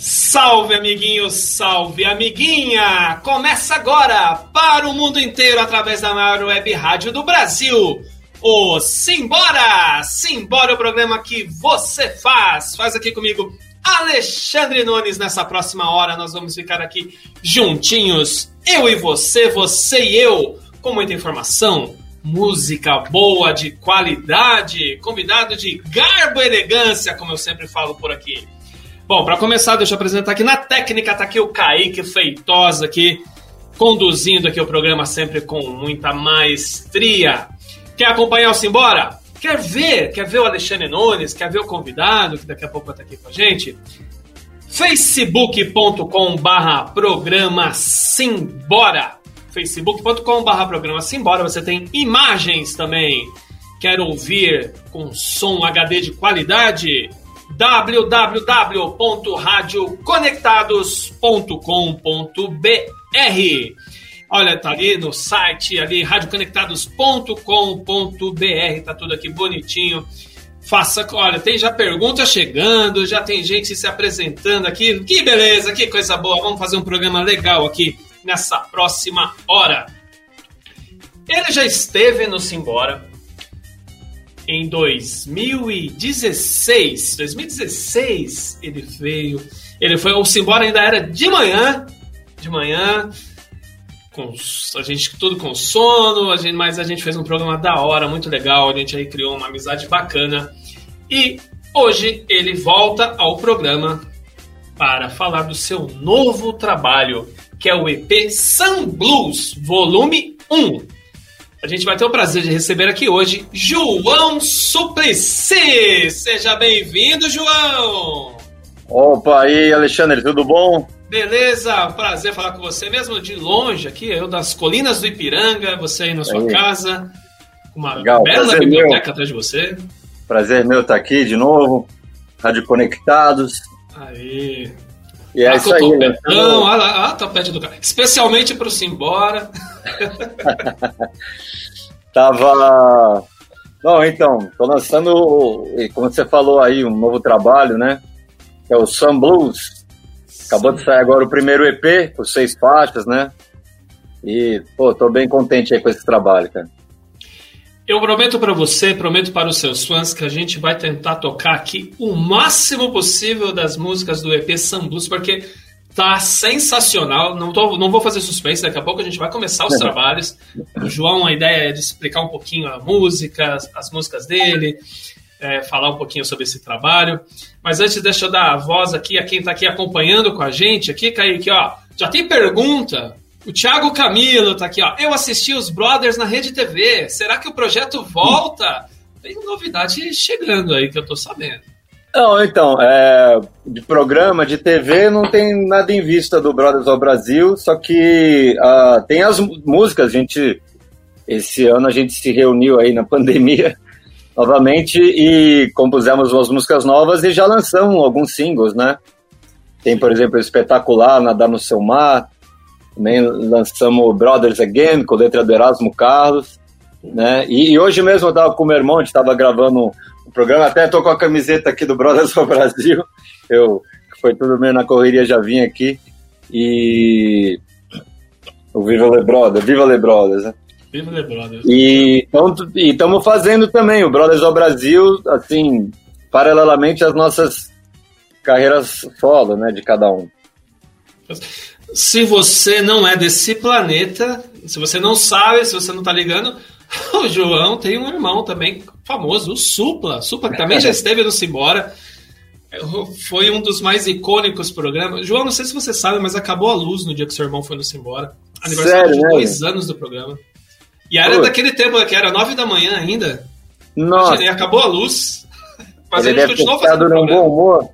Salve, amiguinho, salve, amiguinha! Começa agora para o mundo inteiro através da maior web rádio do Brasil. O Simbora! Simbora, o programa que você faz. Faz aqui comigo, Alexandre Nunes. Nessa próxima hora, nós vamos ficar aqui juntinhos, eu e você, você e eu, com muita informação, música boa, de qualidade, convidado de garbo e elegância, como eu sempre falo por aqui. Bom, para começar, deixa eu apresentar aqui na técnica, tá aqui o Kaique Feitosa aqui, conduzindo aqui o programa sempre com muita maestria. Quer acompanhar o Simbora? Quer ver? Quer ver o Alexandre Nunes? Quer ver o convidado, que daqui a pouco vai estar aqui com a gente? facebook.com barra programa Simbora facebook.com barra programa Simbora, você tem imagens também. Quer ouvir com som HD de qualidade? www.radioconectados.com.br Olha, tá ali no site, ali, radioconectados.com.br, tá tudo aqui bonitinho. Faça, olha, tem já pergunta chegando, já tem gente se apresentando aqui. Que beleza, que coisa boa. Vamos fazer um programa legal aqui nessa próxima hora. Ele já esteve no Simbora, em 2016. 2016 ele veio. Ele foi. O Simbora ainda era de manhã. De manhã. Com, a gente tudo com sono, a gente, mas a gente fez um programa da hora, muito legal. A gente aí criou uma amizade bacana. E hoje ele volta ao programa para falar do seu novo trabalho, que é o EP Sun Blues, volume 1 a gente vai ter o prazer de receber aqui hoje João Suplicy. Seja bem-vindo, João! Opa, aí, Alexandre, tudo bom? Beleza, prazer falar com você mesmo de longe aqui, eu das colinas do Ipiranga, você aí na sua aí. casa, uma Legal, bela biblioteca meu. atrás de você. Prazer meu estar aqui de novo, Rádio Conectados. Aí, e é isso aí, né? Não, olha lá, a topete do cara. Especialmente para o Simbora. Tava. Não, então, tô lançando, como você falou aí, um novo trabalho, né? Que é o Sun Blues. Acabou Sim. de sair agora o primeiro EP, com seis faixas, né? E, pô, tô bem contente aí com esse trabalho, cara. Eu prometo para você, prometo para os seus fãs que a gente vai tentar tocar aqui o máximo possível das músicas do EP Sun Blues, porque tá sensacional. Não, tô, não vou fazer suspense, daqui a pouco a gente vai começar os trabalhos. O João, a ideia é de explicar um pouquinho a música, as, as músicas dele, é, falar um pouquinho sobre esse trabalho. Mas antes, deixa eu dar a voz aqui a quem está aqui acompanhando com a gente. Aqui, Kaique, ó, já tem pergunta o Thiago Camilo tá aqui, ó. Eu assisti os Brothers na Rede TV. Será que o projeto volta? Tem novidade chegando aí que eu tô sabendo. Não, então, é, de programa, de TV, não tem nada em vista do Brothers ao Brasil, só que uh, tem as músicas, a gente, esse ano a gente se reuniu aí na pandemia novamente e compusemos umas músicas novas e já lançamos alguns singles, né? Tem, por exemplo, Espetacular, Nadar no Seu Mar, também lançamos Brothers Again, com letra do Erasmo Carlos. Né? E, e hoje mesmo eu estava com o meu irmão, a gente estava gravando um, um, programa, até estou com a camiseta aqui do Brothers do Brasil. Eu, foi tudo meio na correria, já vim aqui. E. O Viva Le Brothers, Viva Le Brothers, né? Viva Le Brothers. E estamos fazendo também o Brothers do Brasil, assim, paralelamente às nossas carreiras solo, né, de cada um. Se você não é desse planeta, se você não sabe, se você não tá ligando, o João tem um irmão também famoso, o Supla. Supla, que também já esteve no Simbora. Foi um dos mais icônicos programas. João, não sei se você sabe, mas acabou a luz no dia que seu irmão foi no Simbora. Aniversário Sério, de dois anos do programa. E era Pô. daquele tempo que era nove da manhã ainda. Nossa. E acabou a luz. Mas Ele gente continuou fazendo num bom humor.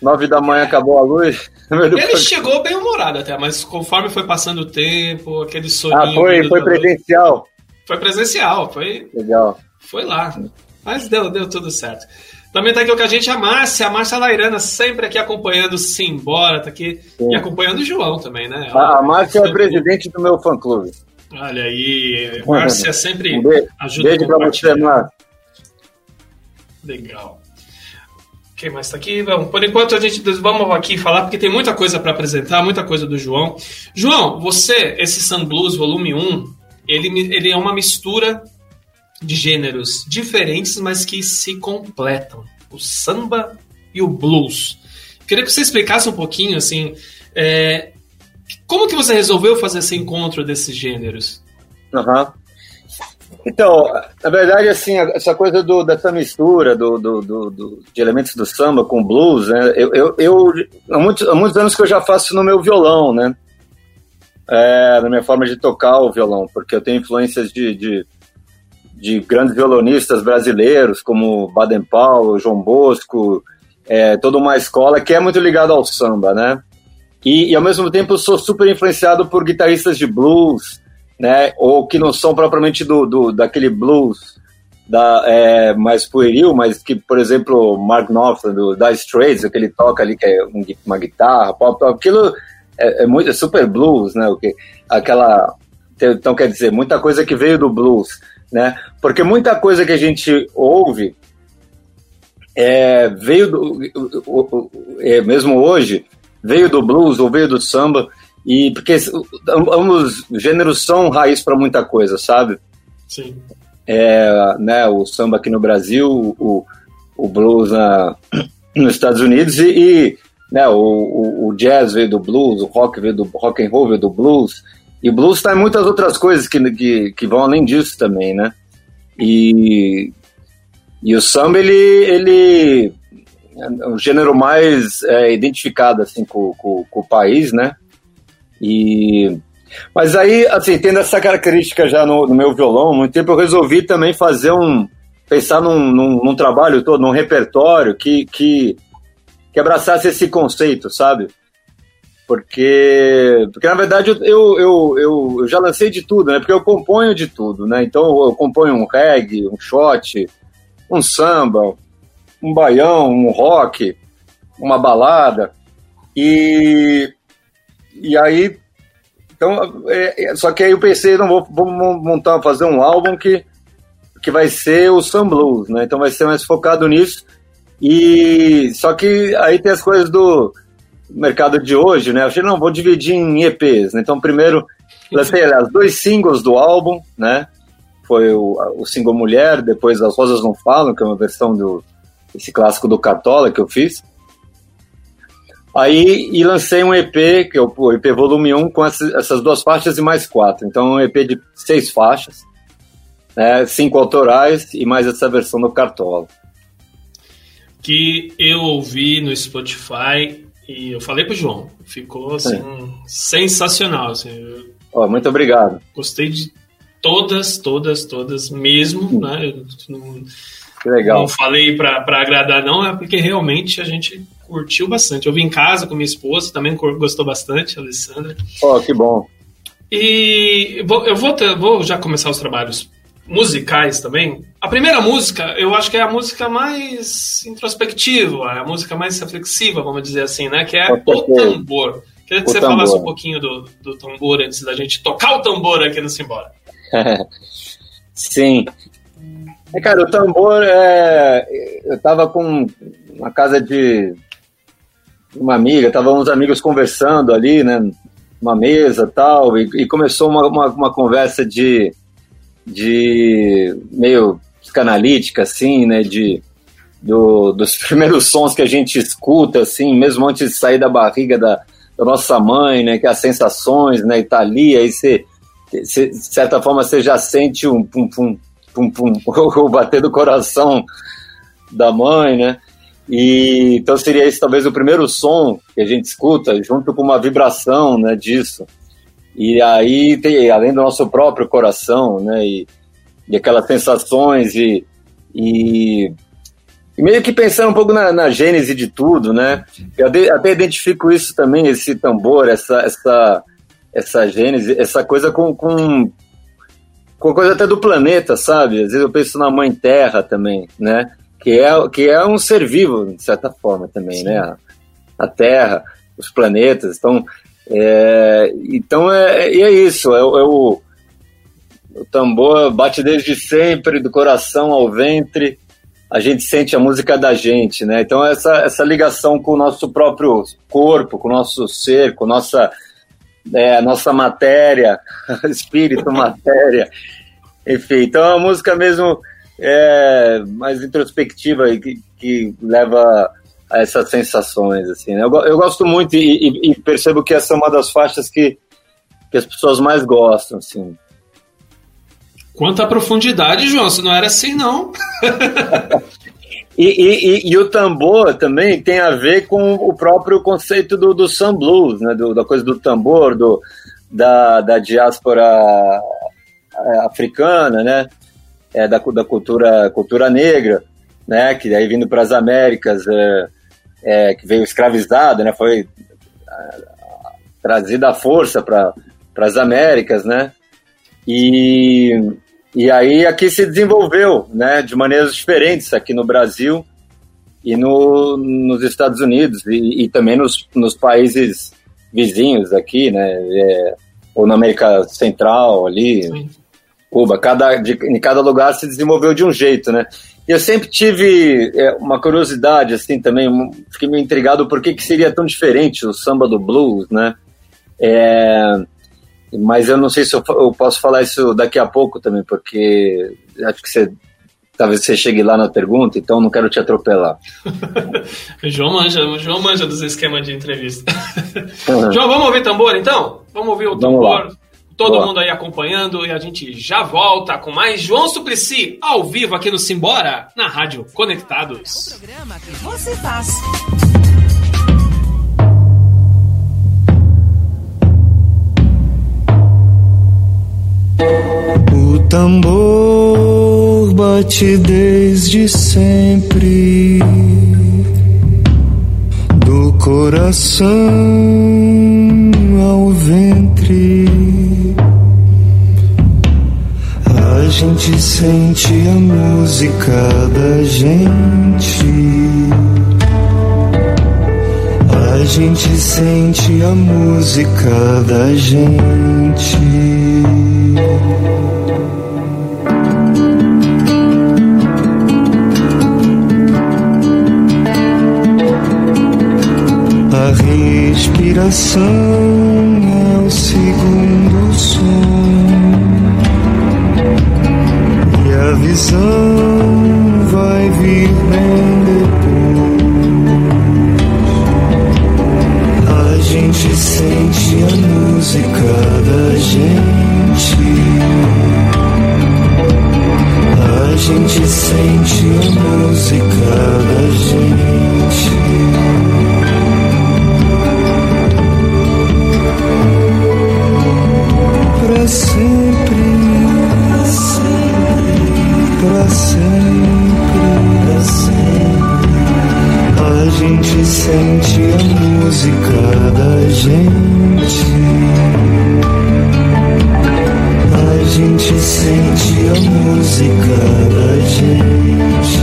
Nove da manhã acabou a luz. Ele chegou bem humorado até, mas conforme foi passando o tempo, aquele soninho. Ah, foi, foi presencial. Foi presencial, foi. Legal. Foi lá. Mas deu, deu tudo certo. Também tá aqui com a gente a Márcia, a Márcia Lairana, sempre aqui acompanhando o Simbora, tá aqui. Sim. E acompanhando o João também, né? a Márcia é presidente do meu fã-clube. Olha aí, Márcia sempre um beijo, ajuda. Beijo pra você, Márcia. Legal. Quem mais está aqui? Vamos, por enquanto a gente vamos aqui falar porque tem muita coisa para apresentar, muita coisa do João. João, você, esse Sun Blues Volume 1, ele, ele é uma mistura de gêneros diferentes, mas que se completam. O samba e o blues. Queria que você explicasse um pouquinho, assim, é, como que você resolveu fazer esse encontro desses gêneros? Uhum. Então, na verdade, assim, essa coisa do, dessa mistura do, do, do, de elementos do samba com blues, né? Eu, eu, eu há, muitos, há muitos anos que eu já faço no meu violão, né? É, na minha forma de tocar o violão, porque eu tenho influências de, de, de grandes violonistas brasileiros, como Baden Powell, João Bosco, é, toda uma escola que é muito ligada ao samba, né? E, e, ao mesmo tempo eu sou super influenciado por guitarristas de blues, né? Ou que não são propriamente do, do daquele blues da, é, mais pueril, mas que, por exemplo, Mark Knopfler, do Dire Straits, o que ele toca ali, que é um, uma guitarra, pop, aquilo é, é, muito, é super blues, né? O que, aquela, então, quer dizer, muita coisa que veio do blues, né? Porque muita coisa que a gente ouve é, veio do, é, mesmo hoje, veio do blues ou veio do samba, e porque ambos gêneros são raiz para muita coisa, sabe? Sim. É, né, o samba aqui no Brasil, o, o blues na, nos Estados Unidos e, e né, o, o, o, jazz veio do blues, o rock veio do rock and roll veio do blues e o blues está em muitas outras coisas que, que, que vão além disso também, né? E, e o samba ele, ele é o gênero mais é, identificado assim com, com, com, o país, né? E mas aí, assim, tendo essa característica já no, no meu violão, muito tempo eu resolvi também fazer um pensar num, num, num trabalho todo, num repertório que, que que abraçasse esse conceito, sabe? Porque, porque na verdade eu, eu, eu, eu, já lancei de tudo, né? Porque eu componho de tudo, né? Então eu componho um reggae, um shot, um samba, um baião, um rock, uma balada. E, e aí. Então, é, é, só que aí eu pensei, não vou, vou montar, fazer um álbum que, que vai ser o Sun Blues, né? Então vai ser mais focado nisso. E só que aí tem as coisas do mercado de hoje, né? Eu achei, não, vou dividir em EPs. Né? Então, primeiro, lancei aliás, dois singles do álbum, né? Foi o, o single Mulher, depois As Rosas Não Falam, que é uma versão do esse clássico do Cartola que eu fiz. Aí, e lancei um EP, que é o EP Volume 1, com essas duas faixas e mais quatro. Então, um EP de seis faixas, né? cinco autorais e mais essa versão do Cartola que eu ouvi no Spotify e eu falei pro João. Ficou assim, é. sensacional. Assim, oh, muito obrigado. Gostei de todas, todas, todas mesmo, né? Eu não, que legal. Não falei para agradar, não, é porque realmente a gente curtiu bastante. Eu vim em casa com minha esposa, também gostou bastante, a Alessandra. Oh, que bom. E eu vou, ter, vou já começar os trabalhos musicais também. A primeira música, eu acho que é a música mais introspectiva, é a música mais reflexiva, vamos dizer assim, né? Que é O Tambor. Queria que o você tambor. falasse um pouquinho do, do tambor antes da gente tocar o tambor aqui no Simbora. Sim. É, cara, o tambor, é... eu tava com uma casa de uma amiga, tava uns amigos conversando ali, né? Uma mesa tal, e, e começou uma, uma, uma conversa de de meio psicanalítica, assim, né? De, do, dos primeiros sons que a gente escuta, assim, mesmo antes de sair da barriga da, da nossa mãe, né? Que as sensações, né? E tá ali, aí você, de certa forma, você já sente um pum, pum, pum, pum, o bater do coração da mãe, né? E então seria esse talvez o primeiro som que a gente escuta, junto com uma vibração, né, disso. E aí tem, além do nosso próprio coração, né? E, e aquelas sensações e, e, e, meio que pensando um pouco na, na gênese de tudo, né? Eu até, identifico isso também, esse tambor, essa, essa, essa gênese, essa coisa com, com, com coisa até do planeta, sabe? Às vezes eu penso na Mãe Terra também, né? Que é, que é um ser vivo, de certa forma também, Sim. né? A, a Terra, os planetas. Então, é, então é, é isso, é, é, o, o tambor bate desde sempre, do coração ao ventre, a gente sente a música da gente, né? Então essa, essa ligação com o nosso próprio corpo, com o nosso ser, com nossa, é, nossa matéria, espírito, matéria, enfim. Então a música mesmo é mais introspectiva e que, que leva a essas sensações, assim. Né? Eu, eu gosto muito e, e, e, percebo que essa é uma das faixas que, que as pessoas mais gostam, assim. Quanta profundidade, João, se não era assim, não. e, e, e, o tambor também tem a ver com o próprio conceito do, do sun blues, né? Do, da coisa do tambor, do, da, da diáspora é, africana, né? É, da, da cultura, cultura negra, né? Que aí vindo para as Américas, é, é, que veio escravizada, né? Foi trazida à força para as Américas, né? E, e aí aqui se desenvolveu, né, de maneiras diferentes aqui no Brasil e no, nos Estados Unidos e, e também nos, nos, países vizinhos aqui, né, é, ou na América Central ali, Sim. Cuba, cada, de, em cada lugar se desenvolveu de um jeito, né. E eu sempre tive é, uma curiosidade, assim, também, fiquei meio intrigado por que, que seria tão diferente o samba do blues, né. É, mas eu não sei se eu, eu, posso falar isso daqui a pouco também, porque acho que você talvez você chegue lá na pergunta, então não quero te atropelar. João manja, o João manja dos esquemas de entrevista. Uhum. João, vamos ouvir tambor então? Vamos ouvir o tambor. Todo Boa. mundo aí acompanhando e a gente já volta com mais João Suplicy ao vivo aqui no Simbora, na Rádio Conectados. O programa que você faz. O tambor bate desde sempre do coração ao ventre. A gente sente a música da gente. A gente sente a música da gente. A respiração é o segundo som visão vai vir bem depois. A gente sente a música da gente. A gente sente a música da gente. sempre, para sempre, para sempre. A gente sente a música da gente. A gente sente a música da gente.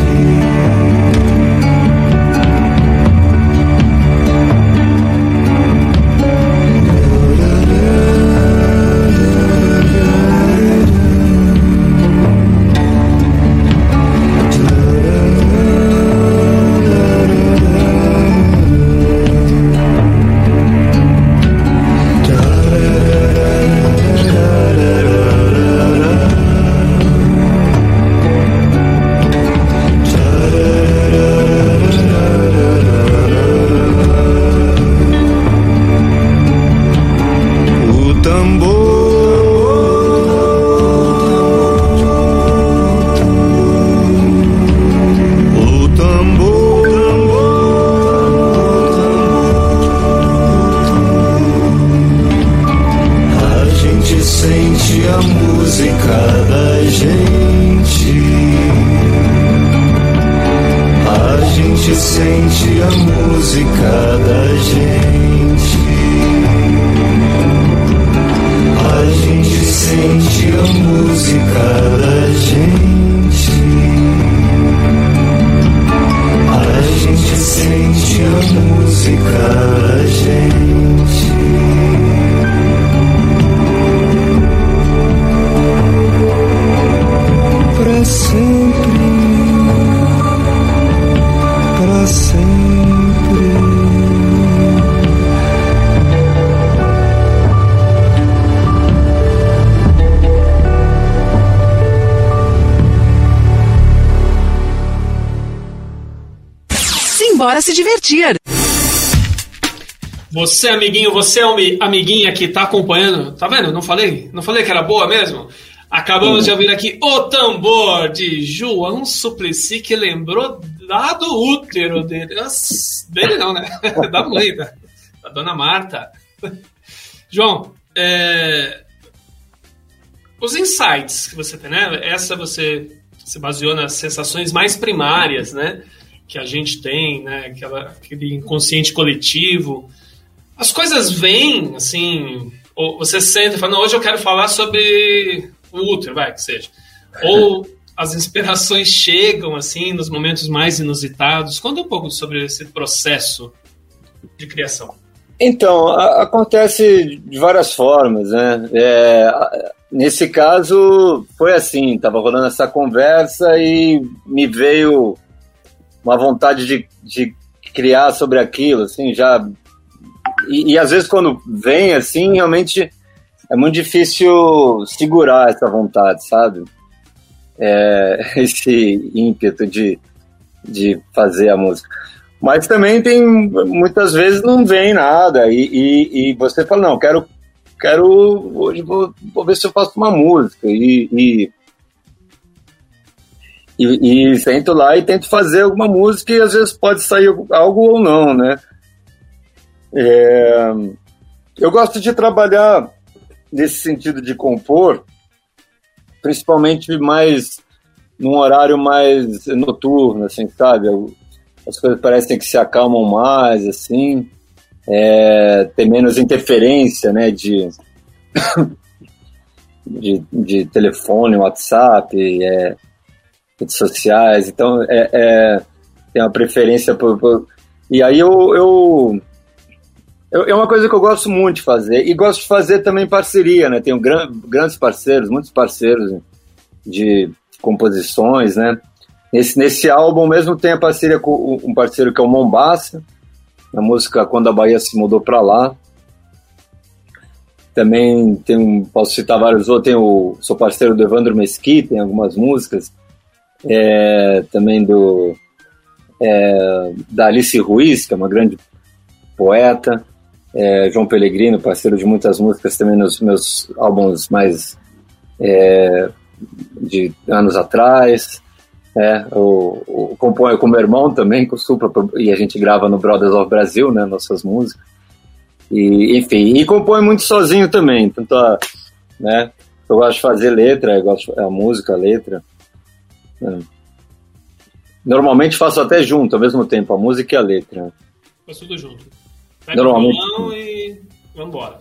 a música da gente. A gente sente a música da gente. A gente sente a música da gente. A gente sente a música da gente. sempre, para sempre. Simbora se divertir. Você, amiguinho, você, é amiguinha que tá acompanhando, tá vendo? Não falei? Não falei que era boa mesmo? Acabamos de ouvir aqui o tambor de João Suplicy, que lembrou lá do útero dele. Dele não, né? da mãe, da, da dona Marta. João, é, os insights que você tem, né? Essa você se baseou nas sensações mais primárias, né? Que a gente tem, né? Aquela, aquele inconsciente coletivo. As coisas vêm, assim, ou você sente e fala, hoje eu quero falar sobre útero, vai, que seja. Ou as inspirações chegam, assim, nos momentos mais inusitados. Conta um pouco sobre esse processo de criação. Então, a, acontece de várias formas, né? É, nesse caso, foi assim, estava rolando essa conversa e me veio uma vontade de, de criar sobre aquilo, assim, já... E, e às vezes quando vem, assim, realmente é muito difícil segurar essa vontade, sabe? É, esse ímpeto de, de fazer a música. Mas também tem, muitas vezes não vem nada, e, e, e você fala, não, quero, quero hoje vou, vou ver se eu faço uma música, e, e, e, e sento lá e tento fazer alguma música, e às vezes pode sair algo ou não, né? É, eu gosto de trabalhar nesse sentido de compor, principalmente mais num horário mais noturno, assim, sabe? As coisas parecem que se acalmam mais, assim, é, tem menos interferência, né, de, de, de telefone, WhatsApp, é, redes sociais, então é, é, tem uma preferência por, por... E aí eu, eu é uma coisa que eu gosto muito de fazer. E gosto de fazer também parceria, né? Tenho gran, grandes parceiros, muitos parceiros de composições, né? Nesse, nesse álbum mesmo tem a parceria com um parceiro que é o Mombasa, a música Quando a Bahia se mudou para lá. Também tem, posso citar vários outros, tem o, sou parceiro do Evandro Mesquita, tem algumas músicas. É, também do é, da Alice Ruiz, que é uma grande poeta é, João Pellegrino, parceiro de muitas músicas também nos meus álbuns mais é, de anos atrás. É, o, o compõe com meu irmão também, com o Supra, e a gente grava no Brothers of Brasil, né, nossas músicas. E, enfim, e compõe muito sozinho também, tanto a, né, eu gosto de fazer letra, eu gosto a música, a letra. É. Normalmente faço até junto, ao mesmo tempo, a música e a letra. Faz tudo junto. Pega Normalmente. e vambora.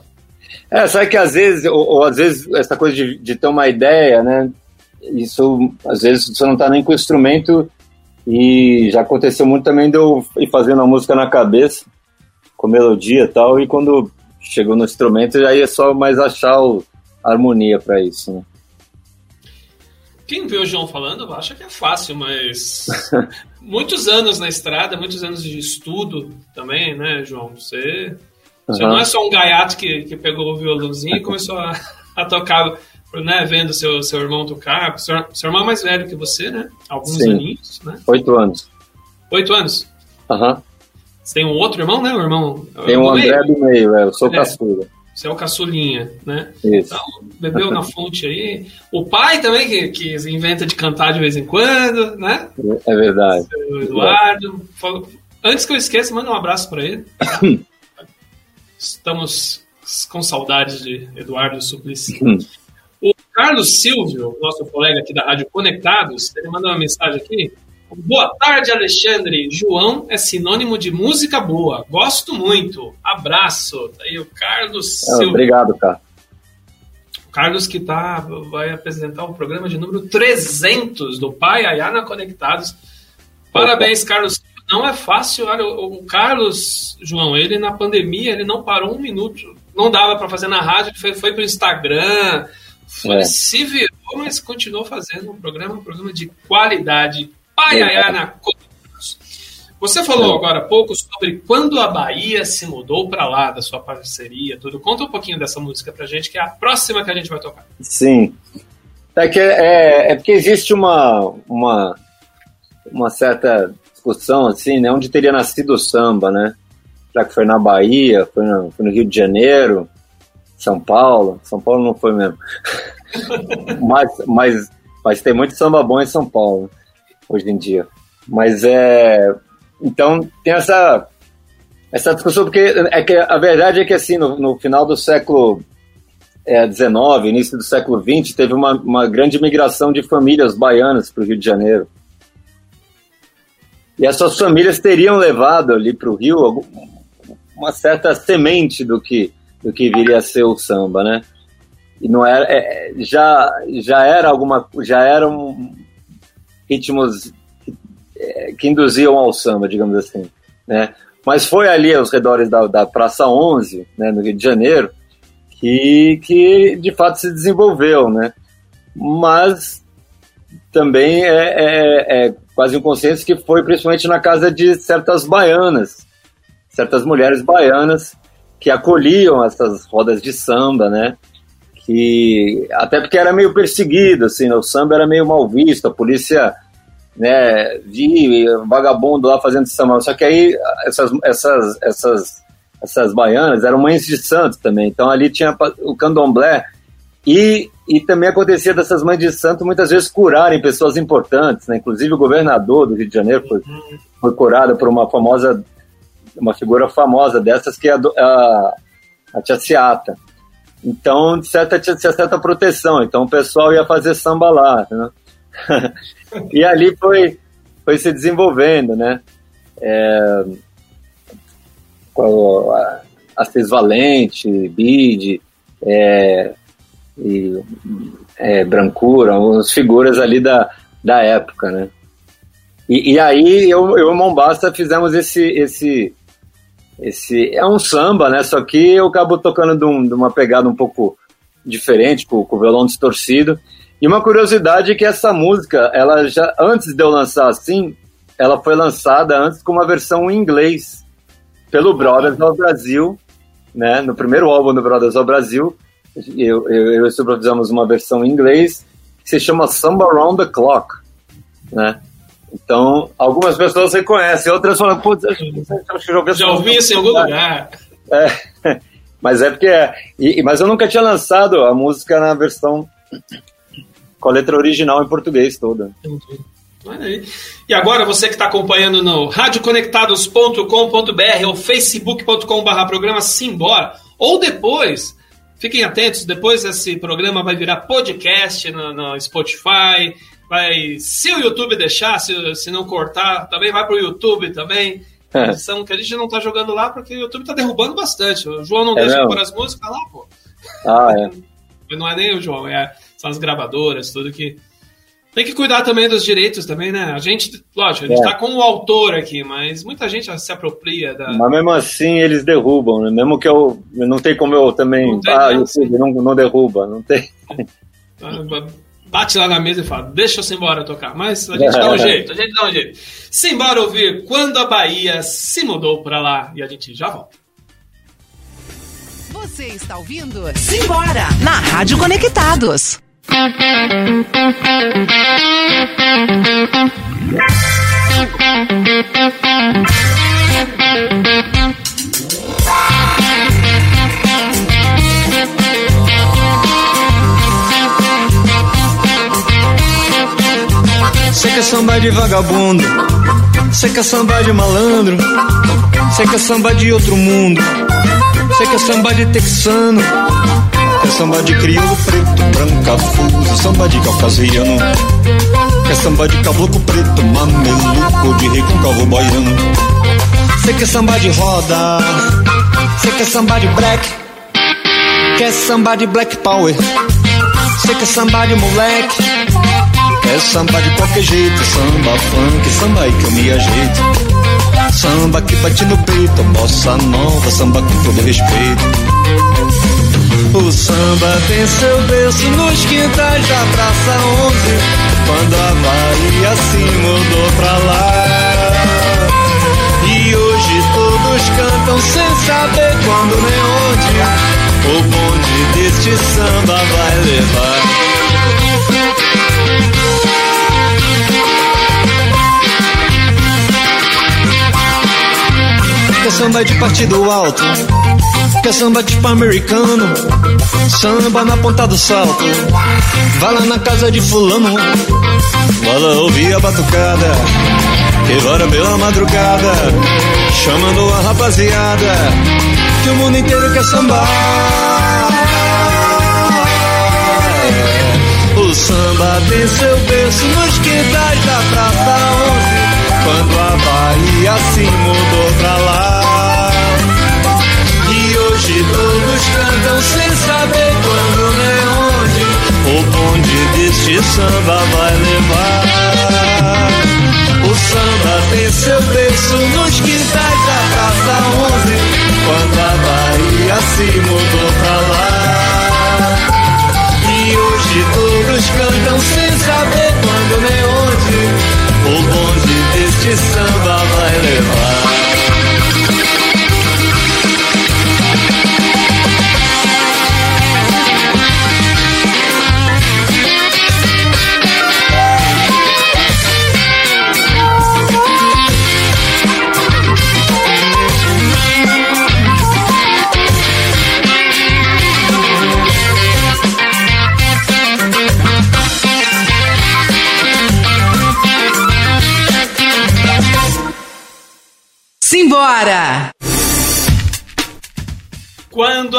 É, sabe que às vezes, ou, ou, às vezes essa coisa de, de ter uma ideia, né? Isso, às vezes, você não tá nem com o instrumento e já aconteceu muito também de eu ir fazendo a música na cabeça, com melodia e tal, e quando chegou no instrumento, aí é só mais achar o, a harmonia para isso, né? Quem vê o João falando acha que é fácil, mas muitos anos na estrada, muitos anos de estudo também, né, João? Você, você não é só um gaiato que, que pegou o violãozinho e começou a, a tocar, né, vendo seu, seu irmão tocar. Seu, seu irmão é mais velho que você, né? Alguns Sim. aninhos, né? Oito anos. Oito anos? Aham. Você tem um outro irmão, né? O irmão. Tem um André do meio, é, eu sou é. caçula. Você é o caçulinha, né? Isso. Então, bebeu na fonte aí. O pai também, que, que inventa de cantar de vez em quando, né? É verdade. O Eduardo. Antes que eu esqueça, manda um abraço para ele. Estamos com saudades de Eduardo Suplicy. o Carlos Silvio, nosso colega aqui da Rádio Conectados, ele mandou uma mensagem aqui. Boa tarde, Alexandre. João é sinônimo de música boa. Gosto muito. Abraço. Tá aí o Carlos é, Obrigado, cara. O Carlos que tá, vai apresentar o programa de número 300 do Pai Ayana Conectados. Parabéns, Opa. Carlos. Não é fácil. Olha, o Carlos, João, ele na pandemia, ele não parou um minuto. Não dava para fazer na rádio, ele foi, foi para o Instagram, foi, é. se virou, mas continuou fazendo um programa, um programa de qualidade Pai Ayana Você falou é. agora há pouco sobre quando a Bahia se mudou para lá, da sua parceria, tudo. Conta um pouquinho dessa música pra gente, que é a próxima que a gente vai tocar. Sim. É, que é, é porque existe uma, uma, uma certa discussão, assim, né? Onde teria nascido o samba, né? Já que foi na Bahia, foi no, foi no Rio de Janeiro, São Paulo. São Paulo não foi mesmo. mas, mas, mas tem muito samba bom em São Paulo, hoje em dia. Mas é... Então, tem essa, essa discussão, porque é que a verdade é que, assim, no, no final do século é, 19, início do século 20, teve uma, uma grande migração de famílias baianas para o Rio de Janeiro. E essas famílias teriam levado ali para o Rio uma certa semente do que, do que viria a ser o samba, né? E não era, é, já, já era alguma, já eram ritmos que, é, que induziam ao samba, digamos assim, né? Mas foi ali aos redores da, da Praça 11, né, no Rio de Janeiro, que, que de fato se desenvolveu, né? Mas também é, é, é quase consenso que foi principalmente na casa de certas baianas, certas mulheres baianas que acolhiam essas rodas de samba, né? Que até porque era meio perseguido, assim, né? o samba era meio mal visto, a polícia, né, via vagabundo lá fazendo samba. Só que aí essas essas essas essas baianas eram mães de santo também. Então ali tinha o candomblé e, e também acontecia dessas mães de santo muitas vezes curarem pessoas importantes, né? Inclusive o governador do Rio de Janeiro foi, foi curado por uma famosa, uma figura famosa dessas que é a, a, a Tia Ciata. Então, certa, tinha certa proteção. Então o pessoal ia fazer samba lá, né? e ali foi, foi se desenvolvendo, né? É, Assis Valente, Bide, é, e, é, Brancura, as figuras ali da, da época, né? E, e aí eu, eu e Mombasa fizemos esse, esse, esse... É um samba, né? Só que eu acabo tocando de, um, de uma pegada um pouco diferente, com, com o violão distorcido. E uma curiosidade é que essa música, ela já antes de eu lançar assim, ela foi lançada antes com uma versão em inglês pelo Brothers ao Brasil, né? No primeiro álbum do Brothers ao Brasil, eu, eu, eu fizemos uma versão em inglês que se chama Samba Around the Clock, né? Então, algumas pessoas reconhecem, outras falam, putz, acho que já ouvi, já ouvi isso em algum lugar. É, mas é porque é. E, mas eu nunca tinha lançado a música na versão com a letra original em português toda. Entendi. Olha aí. E agora você que está acompanhando no radioconectados.com.br ou facebook.com.br programa Simbora, ou depois, fiquem atentos, depois esse programa vai virar podcast no, no Spotify, vai, se o YouTube deixar, se, se não cortar, também vai para o YouTube também. É. São que a gente não está jogando lá porque o YouTube está derrubando bastante. O João não é deixa pôr as músicas lá, pô. Ah, é. Não é nem o João, é, são as gravadoras, tudo que tem que cuidar também dos direitos também, né? A gente, lógico, a gente é. tá com o autor aqui, mas muita gente se apropria da. Mas mesmo assim eles derrubam, né? Mesmo que eu. Não tem como eu também. Não tem, ah, não, YouTube não, não derruba, não tem. Bate lá na mesa e fala, deixa eu embora tocar. Mas a gente dá um jeito, a gente dá um jeito. Simbora ouvir quando a Bahia se mudou para lá e a gente já volta. Você está ouvindo? Simbora! Na Rádio Conectados. Você quer samba de vagabundo, você quer samba de malandro, você quer samba de outro mundo, você quer samba de texano. É samba de crioulo preto, branca, fuso, samba de caucasiano. É samba de caboclo preto, mameluco, de recôncavo baiano. Cê quer samba de roda, cê quer samba de black, quer samba de black power. Cê quer samba de moleque, é samba de qualquer jeito, samba funk, samba aí que eu me ajeito. Samba que bate no peito, bossa nova, samba com todo respeito. O samba tem seu berço nos quintais da Praça 11 Quando a Bahia se mudou pra lá. E hoje todos cantam sem saber quando nem onde. O bonde deste samba vai levar. Samba de partido alto, que é samba tipo americano, samba na ponta do salto. Vai lá na casa de fulano, lá ouvir a batucada, que vara pela madrugada, chamando a rapaziada, que o mundo inteiro quer sambar. O samba tem seu berço nos quintais da Praça 11 quando a Bahia se mudou pra lá. E hoje todos cantam sem saber quando nem onde o bonde deste samba vai levar. O samba tem seu berço nos quintais da Praça 11 quando a Bahia se mudou pra lá. E hoje todos cantam sem saber quando nem onde o bonde deste samba vai levar.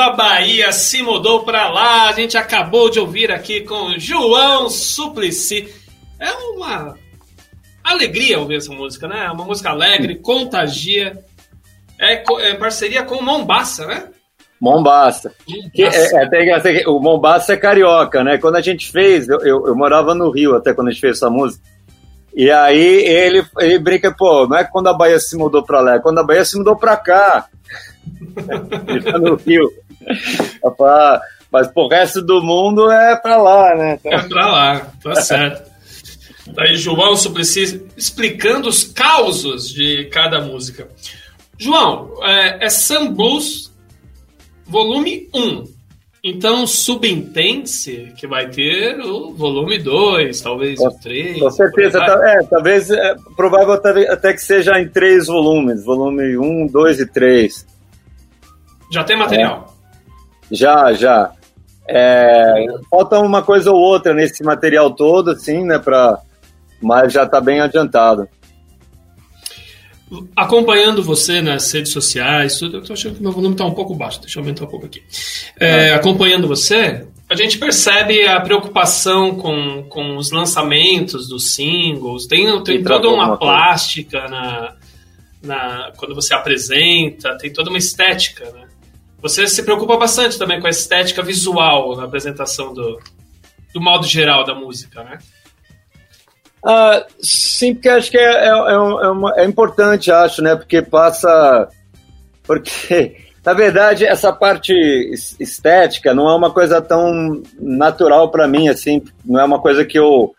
A Bahia se mudou para lá, a gente acabou de ouvir aqui com João Suplicy. É uma alegria ouvir essa música, né? É uma música alegre, contagia. É, é parceria com Mombasa, né? Mombasa. Que é, é, o Mombasa é carioca, né? Quando a gente fez, eu, eu, eu morava no Rio até quando a gente fez essa música. E aí ele, ele brinca, pô, não é quando a Bahia se mudou pra lá, é quando a Bahia se mudou pra cá. ele tá no Rio. Mas pro resto do mundo é pra lá, né? É pra lá, tá certo. Tá aí João Suplicy explicando os causos de cada música. João, é, é Sun Blues, volume 1. Então, subentende-se que vai ter o volume 2, talvez o 3. Com certeza. Tá, é, talvez, é provável até, até, que seja em três volumes: volume 1, 2 e 3. Já tem material? É. Já, já. É, falta uma coisa ou outra nesse material todo, assim, né? Pra, mas já está bem adiantado acompanhando você nas redes sociais, eu tô achando que meu volume está um pouco baixo, deixa eu aumentar um pouco aqui. É, ah. Acompanhando você, a gente percebe a preocupação com, com os lançamentos dos singles, tem, tem toda uma plástica na, na, quando você apresenta, tem toda uma estética, né? Você se preocupa bastante também com a estética visual na apresentação do, do modo geral da música, né? Ah, sim, porque acho que é, é, é, uma, é, importante, acho, né? Porque passa. Porque, na verdade, essa parte estética não é uma coisa tão natural para mim, assim. Não é uma coisa que eu,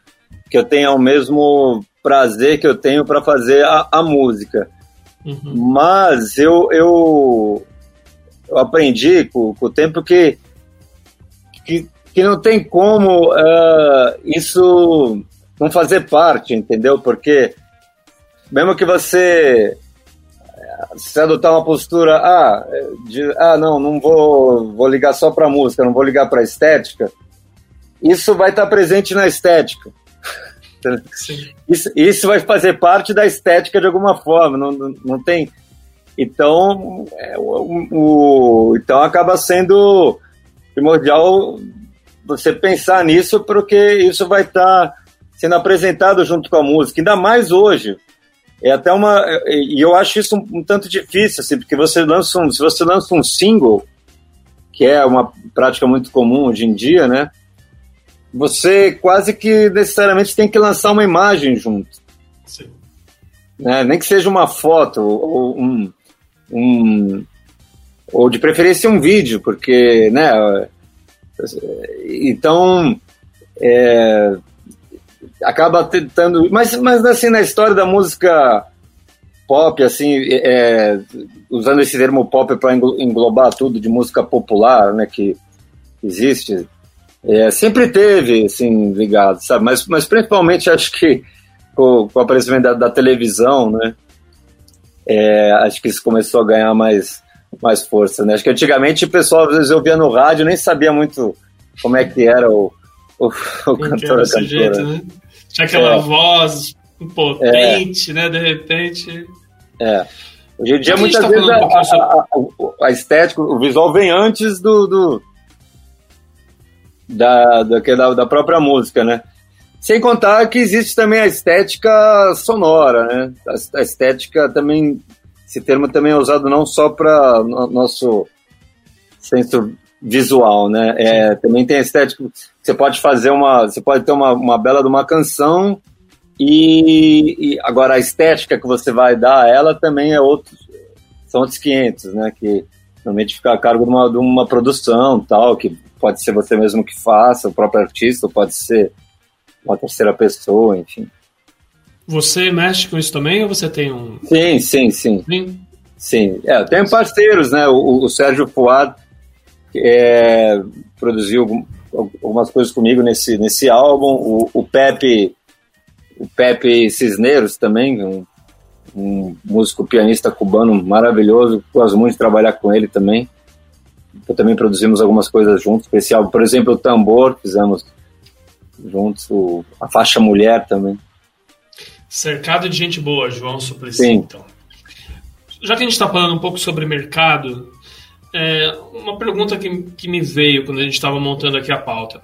que eu tenha o mesmo prazer que eu tenho para fazer a, a música. Uhum. Mas eu, eu, eu aprendi com, com, o tempo que, que, que não tem como uh, isso não fazer parte, entendeu? Porque mesmo que você se adotar uma postura, ah, de, ah não, não vou, vou ligar só para música, não vou ligar para estética, isso vai estar presente na estética. Isso, isso vai fazer parte da estética de alguma forma, não, não, não tem. Então, é, o, o, então acaba sendo primordial você pensar nisso, porque isso vai estar sendo apresentado junto com a música, ainda mais hoje. É até uma. E eu acho isso um, um, tanto difícil, assim, porque você lança um, se você lança um single, que é uma prática muito comum hoje em dia, né? Você quase que necessariamente tem que lançar uma imagem junto. Sim. Né? Nem que seja uma foto ou um, um ou de preferência um vídeo, porque, né? Então, é, acaba tentando. Mas, mas assim, na história da música pop, assim, é, usando esse termo pop para englobar tudo de música popular, né, que existe, é, sempre teve, assim, ligado, sabe? Mas, mas principalmente acho que com, com o aparecimento da, da televisão, né? É, acho que isso começou a ganhar mais, mais força, né? Acho que antigamente o pessoal, às vezes, ouvia no rádio, nem sabia muito como é que era o, o, o cantor, cantora. Jeito, né? Tinha aquela é. voz potente, é. né? De repente. É. Hoje em dia, muitas tá vezes, a, a, a, a, estética, o visual vem antes do, do da, da, da própria música, né? Sem contar que existe também a estética sonora, né? A, estética também, esse termo também é usado não só para nosso senso visual, né? É, também tem a estética. Você pode fazer uma, você pode ter uma, uma bela de uma canção e, e, agora a estética que você vai dar a ela também é outros, são outros 500, né? Que normalmente fica a cargo de uma, de uma produção tal, que pode ser você mesmo que faça, o próprio artista, pode ser uma terceira pessoa, enfim. Você mexe com isso também ou você tem um. Sim, sim, sim. Sim. Sim, é, eu tenho parceiros, né? O, o Sérgio Fuad é, produziu algumas coisas comigo nesse, nesse álbum. O, o Pepe o Pepe Cisneros também, um, um, músico pianista cubano maravilhoso, gosto muito de trabalhar com ele também. Eu também produzimos algumas coisas juntos, especial, por exemplo, o tambor, fizemos juntos, a faixa mulher também. Cercado de gente boa, João Suplicy, Sim. então. Já que a gente está falando um pouco sobre mercado, é, uma pergunta que, que me veio quando a gente estava montando aqui a pauta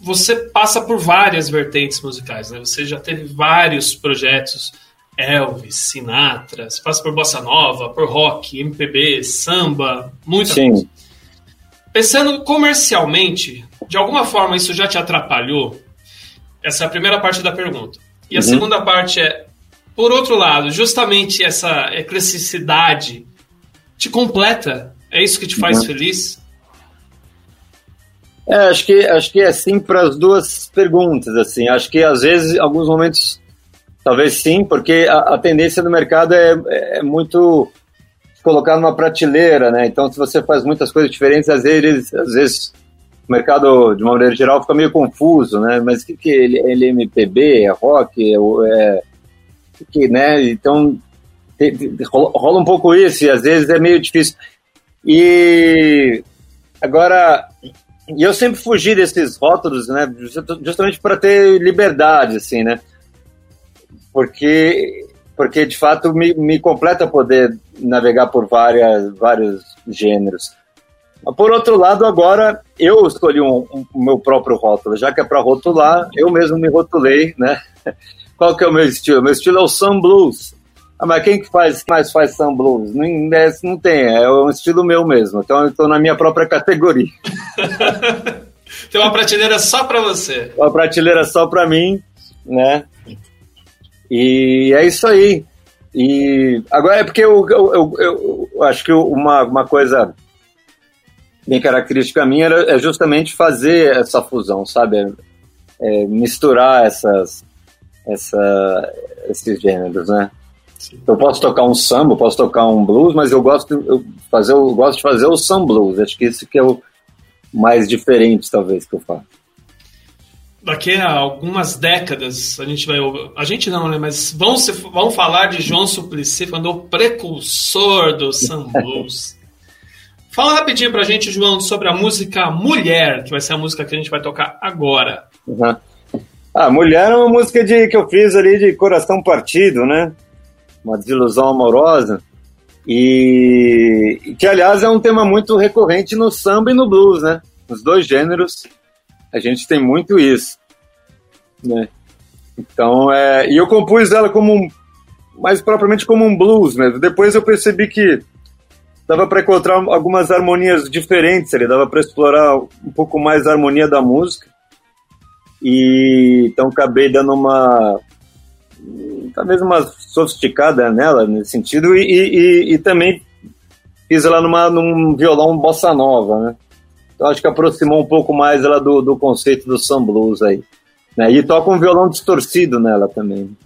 você passa por várias vertentes musicais, né? Você já teve vários projetos, Elvis, Sinatra, você passa por bossa nova, por rock, MPB, samba, muita Sim. coisa. Pensando comercialmente, de alguma forma isso já te atrapalhou? Essa é a primeira parte da pergunta. E a uhum. segunda parte é, por outro lado, justamente essa ecleticidade te completa? É isso que te faz uhum. feliz? É, acho que acho que é sim para as duas perguntas, assim. Acho que às vezes, em alguns momentos, talvez sim, porque a, a tendência do mercado é, é muito colocar numa prateleira, né? Então, se você faz muitas coisas diferentes, às vezes, às vezes o mercado, de uma maneira geral, fica meio confuso, né? Mas o que, que ele, ele é MPB, é rock, é, é que, né? Então, te, te, rola um pouco isso e às vezes é meio difícil. E agora, e eu sempre fugi desses rótulos, né? Justamente para ter liberdade, assim, né? Porque, porque de fato me, me completa poder navegar por várias, vários gêneros. Por outro lado, agora eu escolhi um, um, o meu próprio rótulo, já que é para rotular, eu mesmo me rotulei, né? Qual que é o meu estilo? Meu estilo é o Sun Blues. Ah, mas quem que faz, mais faz Sun Blues? Não, não tem, é um estilo meu mesmo. Então eu estou na minha própria categoria. tem uma prateleira só para você. Uma prateleira só para mim, né? E é isso aí. E agora é porque eu, eu, eu, eu acho que uma, uma coisa bem característica minha era, é justamente fazer essa fusão, sabe? É, é misturar essas, essa, esses gêneros, né? Eu posso tocar um samba, posso tocar um blues, mas eu gosto, eu fazer, eu gosto de fazer o samba blues. Acho que isso que é o mais diferente, talvez, que eu faço. Daqui a algumas décadas a gente vai a gente não, né? Mas vamos, vamos falar de João Suplicy, quando o precursor do samba blues. Fala rapidinho pra gente, João, sobre a música Mulher, que vai ser a música que a gente vai tocar agora. Uhum. Ah, Mulher é uma música de, que eu fiz ali de coração partido, né? uma desilusão amorosa, e que, aliás, é um tema muito recorrente no samba e no blues, né? Nos dois gêneros, a gente tem muito isso, né? Então, é, e eu compus ela como um, mais propriamente como um blues mesmo. Depois eu percebi que dava para encontrar algumas harmonias diferentes ali, dava para explorar um pouco mais a harmonia da música. E então acabei dando uma talvez uma sofisticada nela nesse sentido e, e, e também fiz ela numa, num violão bossa nova, né? Então acho que aproximou um pouco mais ela do, do conceito do sun blues aí. Né? E toca um violão distorcido nela também.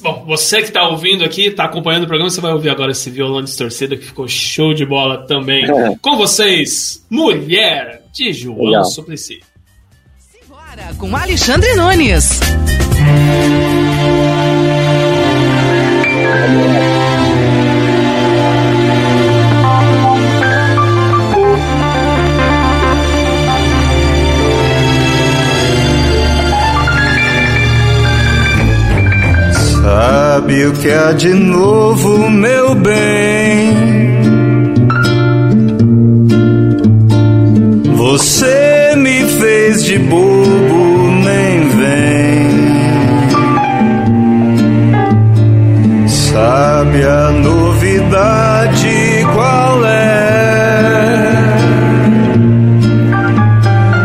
Bom, você que está ouvindo aqui, está acompanhando o programa, você vai ouvir agora esse violão distorcido que ficou show de bola também. É. Com vocês, Mulher, de João Legal. Suplicy. Simbora, com Alexandre Nunes. Sabe o que há de novo, meu bem? Você me fez de bobo, nem vem. Sabe a novidade qual é?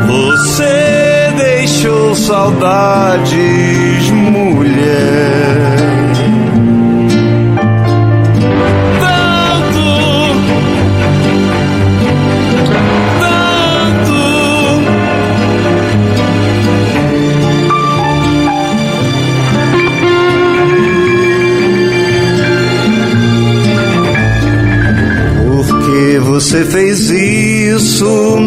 Você deixou saudades, fez isso?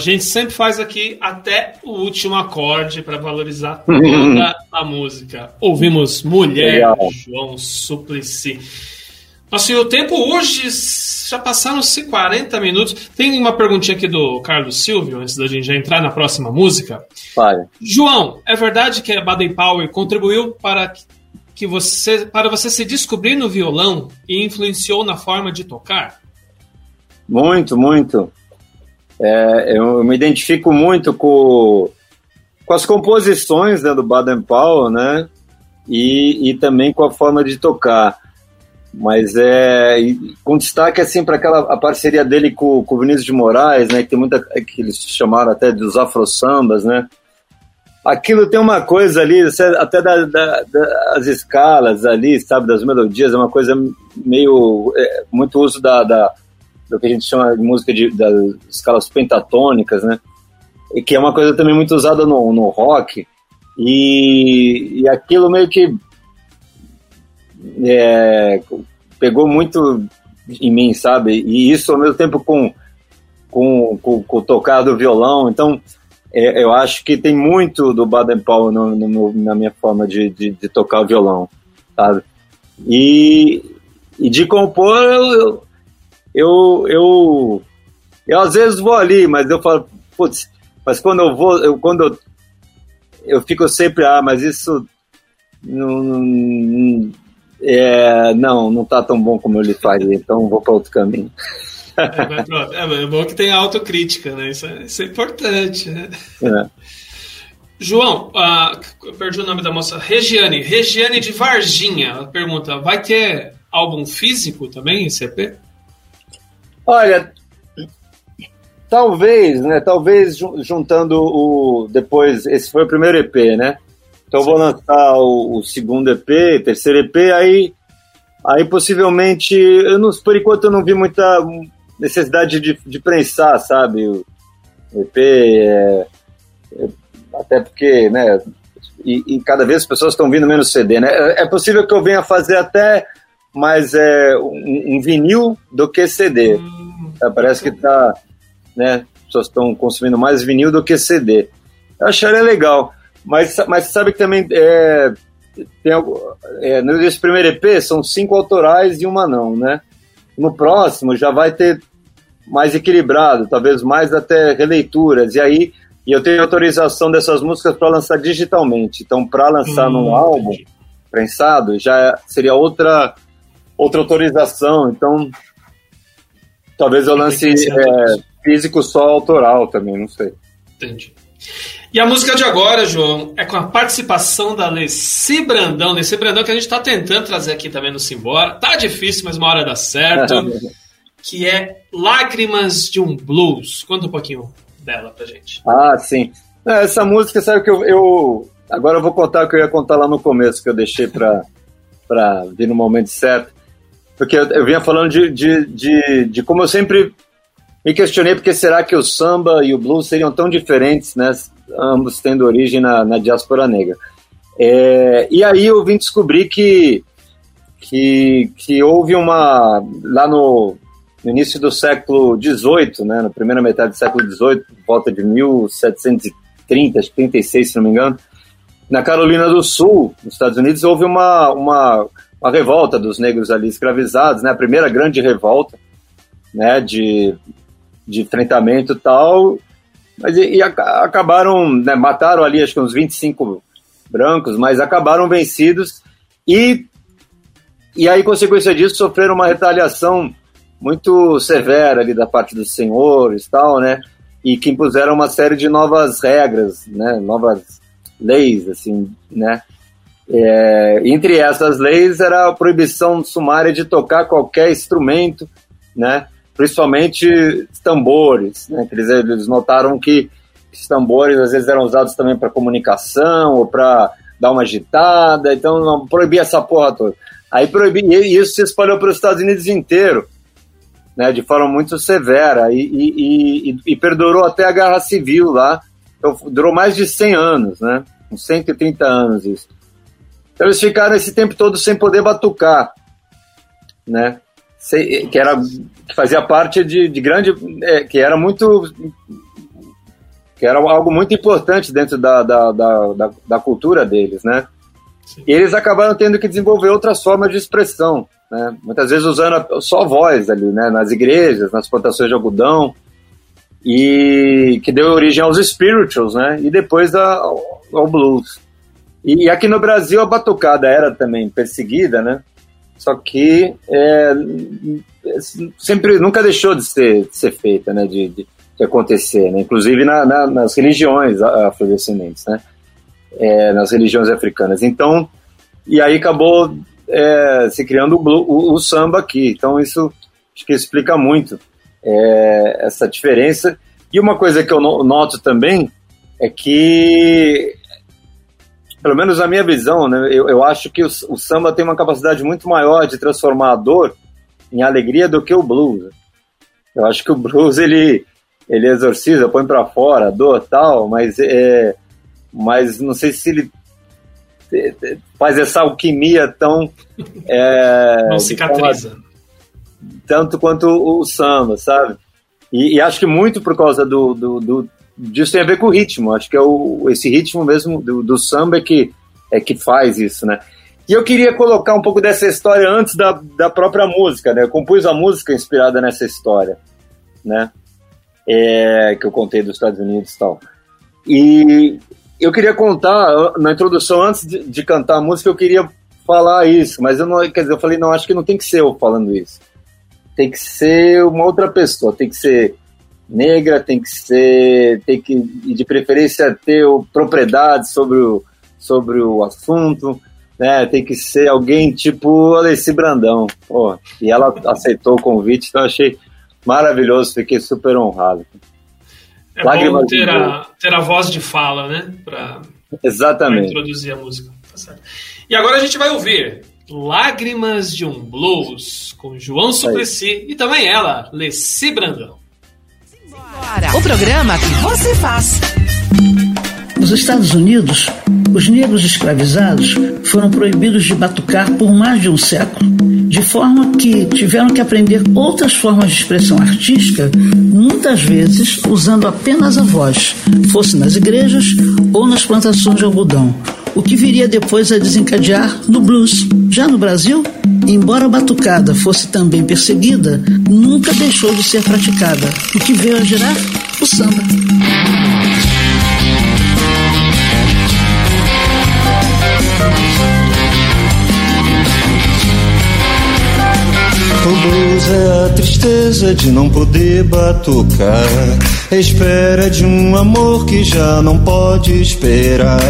Gente sempre faz aqui, até o último acorde para valorizar toda a música. Ouvimos Mulher, Legal. João Suplicy. Nossa, e o tempo hoje já passaram-se 40 minutos. Tem uma perguntinha aqui do Carlos Silvio, antes da gente já entrar na próxima música. João, é verdade que a Baden Powell contribuiu para que você para você se descobrir no violão e influenciou na forma de tocar? Muito, muito. É, eu, me identifico muito com, com as composições né, do Baden Powell, né? E, e também com a forma de tocar. Mas é com destaque assim para aquela a parceria dele com, com o Vinícius de Moraes, né? Que tem muita que eles chamaram até dos afro sambas, né? Aquilo tem uma coisa ali, até da, da- da- as escalas ali, sabe, das melodias, é uma coisa meio é, muito uso da, da do que a gente chama de música de, das escalas pentatônicas, né? E que é uma coisa também muito usada no, no rock. E, e aquilo meio que é, pegou muito em mim, sabe? E isso ao mesmo tempo com, com, com, com tocar do violão. Então, é, eu acho que tem muito do Baden Powell no, no na minha forma de, de, de tocar o violão, sabe? E, e de compor, eu, eu, eu, eu às vezes vou ali, mas eu falo, putz, mas quando eu vou, eu, quando eu, eu fico sempre, ah, mas isso não, não, é, não, não tá tão bom como eu lhe faria, então vou para outro caminho. É, é, é bom que tem autocrítica, né? Isso é, isso é importante, né? É. João, eu perdi o nome da moça. Regiane. Regiane de Varginha. Pergunta: vai ter álbum físico também, esse EP? Olha, talvez, né? Talvez juntando o. Depois, esse foi o primeiro EP, né? Então Sim. vou lançar o, o, segundo EP, terceiro EP, aí, aí possivelmente, eu não, por enquanto eu não vi muita necessidade de, de prensar, sabe? O EP é, é até porque, né, e, e, cada vez as pessoas estão vindo menos CD, né? É, é possível que eu venha fazer até mais é, um, um vinil do que CD. Hum, é, parece que tá, né, as pessoas estão consumindo mais vinil do que CD. Eu acharia legal, mas, mas sabe que também é, tem é, nesse primeiro EP são cinco autorais e uma não, né? No próximo já vai ter mais equilibrado, talvez mais até releituras, e aí e eu tenho autorização dessas músicas para lançar digitalmente. Então, para lançar hum, num álbum prensado, já seria outra outra autorização. Então, talvez eu lance é, físico só autoral também, não sei. Entendi. E a música de agora, João, é com a participação da Leci Brandão. Leci Brandão que a gente está tentando trazer aqui também no Simbora. Tá difícil, mas uma hora dá certo. que é Lágrimas de um Blues. Conta um pouquinho dela pra gente. Ah, sim. É, essa música, sabe que eu, eu, Agora eu vou contar o que eu ia contar lá no começo, que eu deixei pra vir no momento certo. Porque eu, eu vinha falando de, de, de, de, como eu sempre me questionei, porque será que o samba e o blues seriam tão diferentes, né? Ambos tendo origem na, na diáspora negra. É, e aí eu vim descobrir que, que, que houve uma. Lá no, no início do século XVIII, né, na primeira metade do século XVIII, volta de 1730, 36, se não me engano, na Carolina do Sul, nos Estados Unidos, houve uma, uma, uma revolta dos negros ali escravizados, né, a primeira grande revolta, né, de, de enfrentamento e tal, mas e, e acabaram, né, mataram ali acho que uns 25 brancos, mas acabaram vencidos e e aí, consequência disso, sofreram uma retaliação muito severa ali da parte dos senhores tal, né? E que impuseram uma série de novas regras, né? Novas leis, assim, né? É, entre essas leis era a proibição sumária de tocar qualquer instrumento, né? Principalmente tambores, né? Eles, notaram que os tambores às vezes eram usados também para comunicação ou para dar uma agitada, então não proibia essa porra toda. Aí proibia, e isso se espalhou para os Estados Unidos inteiro né, de forma muito severa e, e, e, e, perdurou até a Guerra Civil lá. Então, durou mais de 100 anos, né? Uns 130 anos isso. Então eles ficaram esse tempo todo sem poder batucar, né? que era que fazia parte de, de grande é, que era muito que era algo muito importante dentro da, da, da, da, da cultura deles, né? Sim. E eles acabaram tendo que desenvolver outras formas de expressão, né? muitas vezes usando só voz ali, né? nas igrejas, nas plantações de algodão, e que deu origem aos spirituals, né? e depois ao, ao blues. E, aqui no Brasil a batucada era também perseguida, né? Só que é, sempre nunca deixou de ser, de ser feita, né? De, de, de acontecer, né? Inclusive na, na, nas religiões afrodescendentes, né? É, nas religiões africanas. Então, e aí acabou é, se criando o, o, o, samba aqui. Então isso acho que explica muito é, essa diferença. E uma coisa que eu noto também é que, pelo menos na minha visão, né, eu, eu acho que o, o, samba tem uma capacidade muito maior de transformar a dor em alegria do que o blues. Eu acho que o blues ele ele exorciza, põe para fora a dor tal, mas é, mas não sei se ele faz essa alquimia tão. É, Não cicatriza. tanto quanto o, samba, sabe? E, e, acho que muito por causa do, do, do, disso tem a ver com o ritmo. Acho que é o, esse ritmo mesmo do, do samba é que, é que faz isso, né? E eu queria colocar um pouco dessa história antes da, da própria música, né? Eu compus a música inspirada nessa história, né? É, que eu contei dos Estados Unidos e tal. E eu queria contar, na introdução, antes de, de, cantar a música, eu queria falar isso, mas eu não, quer dizer, eu falei, não, acho que não tem que ser eu falando isso. Tem que ser uma outra pessoa, tem que ser negra, tem que ser, tem que, de preferência, ter propriedade sobre o, sobre o assunto, né? Tem que ser alguém tipo Alessi Brandão. Pô, e ela aceitou o convite, então achei maravilhoso, fiquei super honrado. É Lágrimas bom ter a, ter a voz de fala, né? Pra, Exatamente. Pra introduzir a música. Tá e agora a gente vai ouvir Lágrimas de um Blues, com João Suplicy e também ela, Leci Brandão. O programa que você faz. Nos Estados Unidos, os negros escravizados foram proibidos de batucar por mais de um século, de forma que tiveram que aprender outras formas de expressão artística, muitas vezes usando apenas a voz, fosse nas igrejas ou nas plantações de algodão, o que viria depois a desencadear no blues. Já no Brasil, embora a batucada fosse também perseguida, nunca deixou de ser praticada, o que veio a gerar o samba. Blues é a tristeza de não poder batucar. Espera de um amor que já não pode esperar.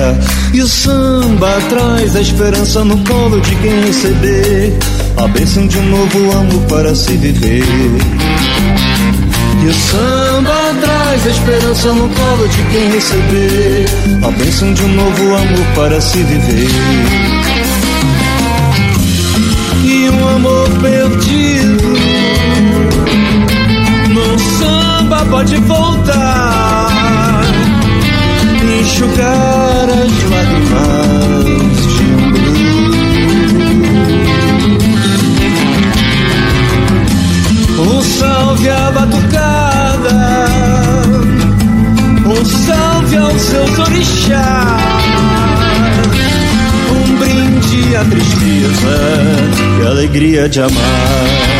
E o samba traz a esperança no colo de quem receber. A bênção de um novo amor para se viver. E o samba traz a esperança no colo de quem receber. A bênção de um novo amor para se viver um amor perdido. Pode voltar, enxugar as lágrimas de um blues. Um salve à batucada, um salve aos seus orixás a tristeza e alegria de amar.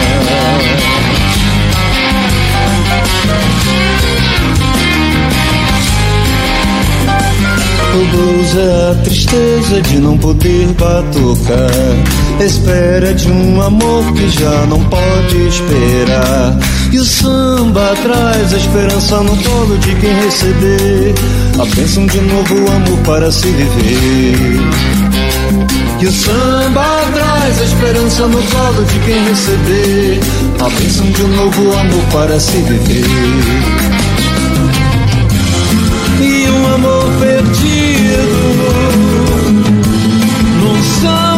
É a tristeza de não poder batucar. Espera de um amor que já não pode esperar. E o samba traz a esperança no colo de quem receber. A bênção de novo amor para se viver. Que o samba traz a esperança no colo de quem receber a bênção de novo amor para se viver. E um amor perdido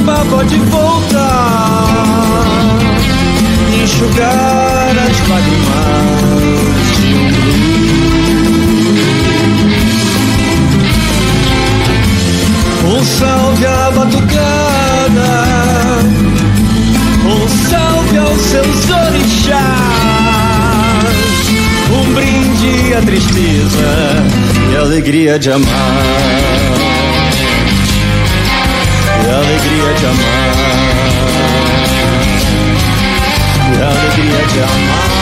samba pode voltar, enxugar as lágrimas. De um Um salve à batucada, um salve aos seus orixás, um brinde à tristeza e alegria de amar, de amar.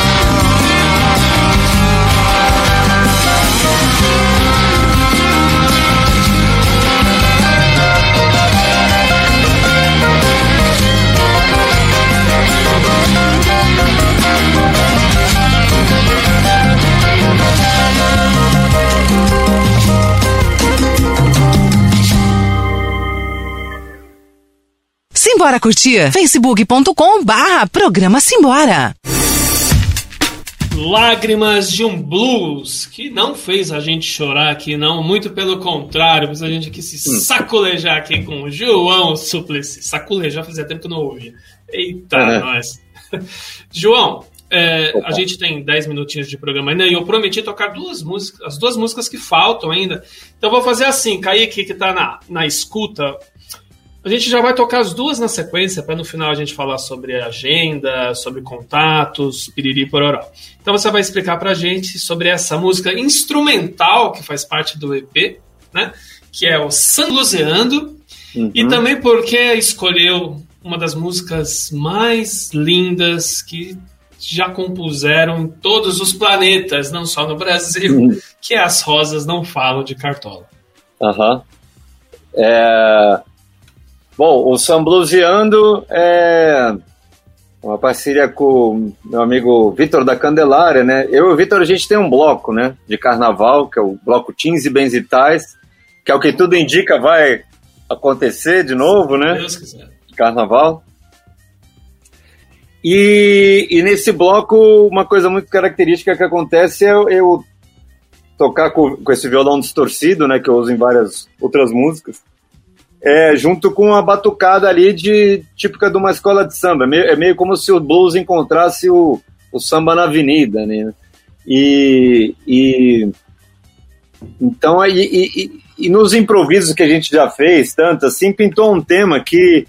Simbora curtir? facebook.com barra programa Simbora. Lágrimas de um Blues, que não fez a gente chorar aqui, não, muito pelo contrário, fez a gente aqui se hum. saculejar aqui com o João Suplicy. Saculejar fazia tempo que eu não ouvia. Eita, é. nós. João, é, a gente tem 10 minutinhos de programa ainda e eu prometi tocar duas músicas, as duas músicas que faltam ainda. Então vou fazer assim, Kaique, que está na, na escuta, a gente já vai tocar as duas na sequência, para no final a gente falar sobre agenda, sobre contatos, piriri pororó. Então você vai explicar para a gente sobre essa música instrumental que faz parte do EP, né? Que é o San Luzeando. Uhum. E também porque escolheu uma das músicas mais lindas que já compuseram em todos os planetas, não só no Brasil, uhum. que é As Rosas Não Falam de Cartola. Aham. Uhum. É... Bom, o Sambluseando é, uma parceria com meu amigo Vitor da Candelária, né? Eu e o Vitor, a gente tem um bloco, né? De carnaval, que é o bloco Teens e Benzitais, que é o que tudo indica vai acontecer de novo, né? Deus quiser. Carnaval. E, e nesse bloco, uma coisa muito característica que acontece é eu, eu tocar com, com esse violão distorcido, né? Que eu uso em várias outras músicas é, junto com a batucada ali de típica de uma escola de samba. É meio, é meio como se o blues encontrasse o, o samba na avenida, né? E, e então e, e, e, nos improvisos que a gente já fez, tanto assim, pintou um tema que,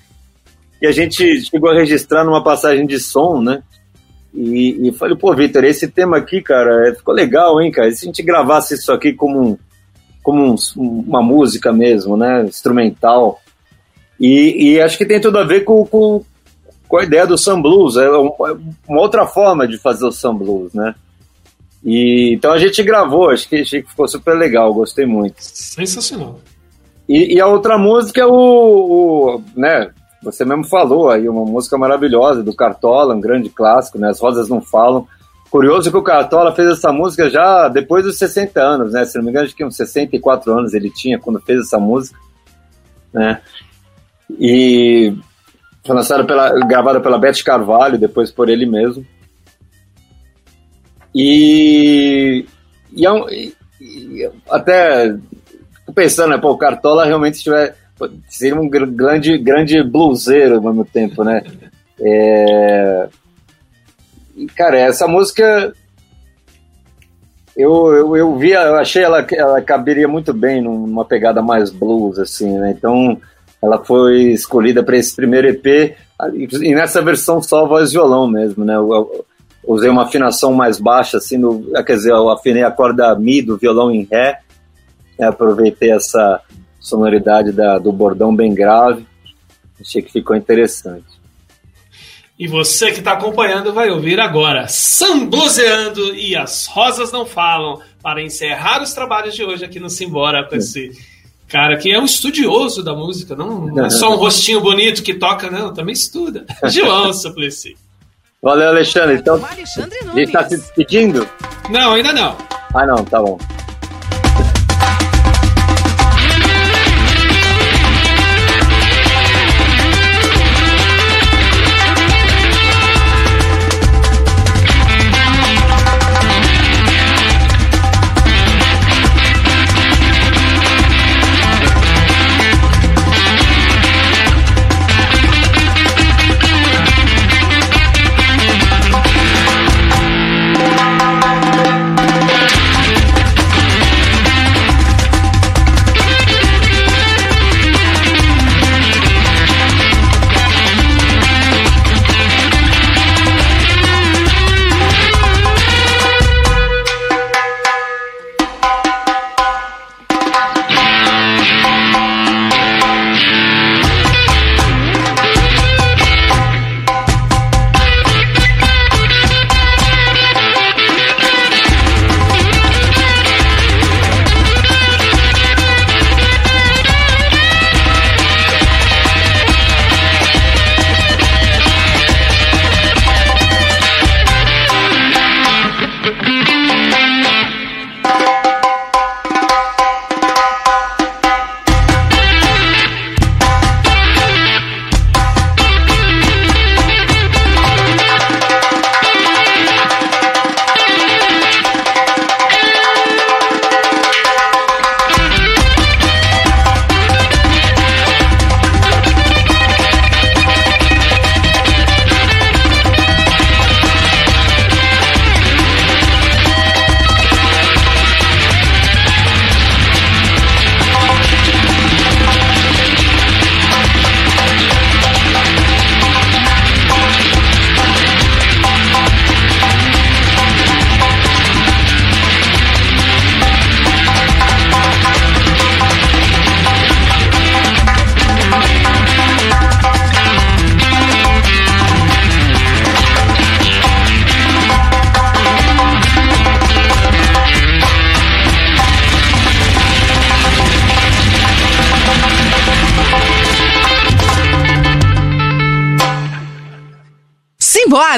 que a gente chegou a registrar numa passagem de som, né? E, e falei, pô, Vitor, esse tema aqui, cara, ficou legal, hein, cara? E se a gente gravasse isso aqui como um, como um, uma música mesmo, né? Instrumental. E, e, acho que tem tudo a ver com, com, com a ideia do Sam Blues. É, é uma outra forma de fazer o Sam Blues, né? E, então a gente gravou, acho que, achei que ficou super legal, gostei muito. Sensacional. E, e a outra música é o, o, né, você mesmo falou aí, uma música maravilhosa do Cartola, um grande clássico, né, As Rosas Não Falam, Curioso que o Cartola fez essa música já depois dos 60 anos, né? Se não me engano, acho que uns 64 anos ele tinha quando fez essa música, né? E foi lançada pela, gravada pela Beth Carvalho, depois por ele mesmo. E, e, é um, e, e até pensando, né? Pô, o Cartola realmente tiver, seria um grande, grande bluseiro ao mesmo tempo, né? É, cara, essa música eu, eu, eu vi, eu achei ela ela caberia muito bem numa pegada mais blues, assim, né? Então ela foi escolhida para esse primeiro EP e nessa versão só voz e violão mesmo, né? Eu, eu, usei uma afinação mais baixa, assim, no, quer dizer, eu afinei a corda Mi do violão em Ré, né? aproveitei essa sonoridade da, do bordão bem grave, achei que ficou interessante. E você que está acompanhando vai ouvir agora Sambluseando e As Rosas Não Falam para encerrar os trabalhos de hoje aqui no Simbora com esse cara que é um estudioso da música, não, não é só um rostinho bonito que toca, não, também estuda. João Suplicy. Valeu, Alexandre. Então, a gente está se despedindo? Não, ainda não. Ah, não, tá bom.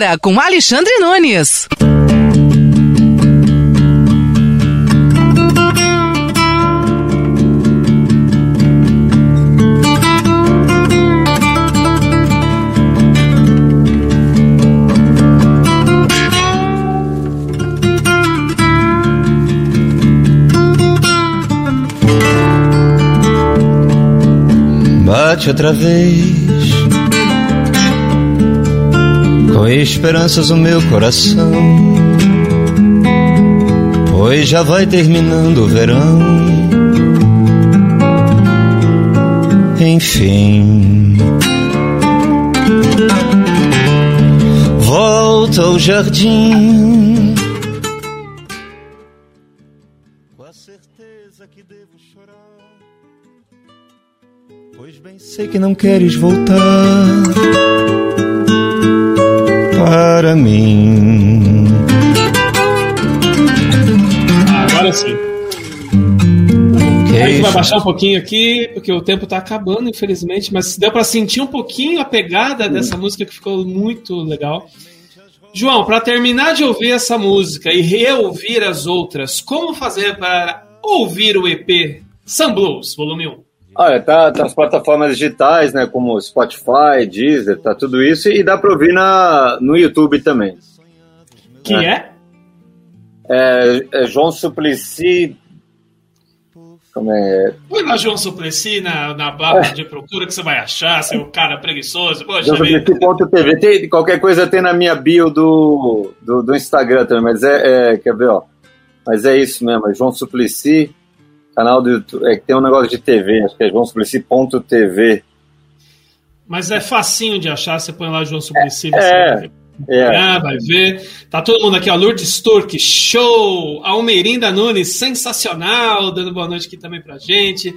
Simbora com Alexandre Nunes. Bate outra vez com esperanças o meu coração. Pois já vai terminando o verão. Enfim, volta ao jardim. Com a certeza que devo chorar. Pois bem sei que não queres voltar para mim. Agora sim. A gente vai baixar um pouquinho aqui, porque o tempo tá acabando, infelizmente, mas deu pra sentir um pouquinho a pegada dessa música que ficou muito legal. João, pra terminar de ouvir essa música e reouvir as outras, como fazer para ouvir o EP Sun Blues, volume 1? Olha, tá, tá nas plataformas digitais, né, como Spotify, Deezer, tá tudo isso, e dá pra ouvir na, no YouTube também. Que é? É, é João Suplicy. Como é? Põe lá João Suplicy na, na barra de procura que você vai achar, seu cara preguiçoso. Poxa. Suplicy.tv. Tem, qualquer coisa tem na minha bio do, do, do Instagram também, mas é, é, Quer ver, ó. Mas é isso mesmo, é João Suplicy, canal do YouTube. É que tem um negócio de TV, acho que é João Suplicy.tv. Mas é facinho de achar, você põe lá João Suplicy, você É, vai É. Ah, vai ver. Tá todo mundo aqui, ó. Lourdes Turk, show! Almeirinda Nunes, sensacional, dando boa noite aqui também pra gente.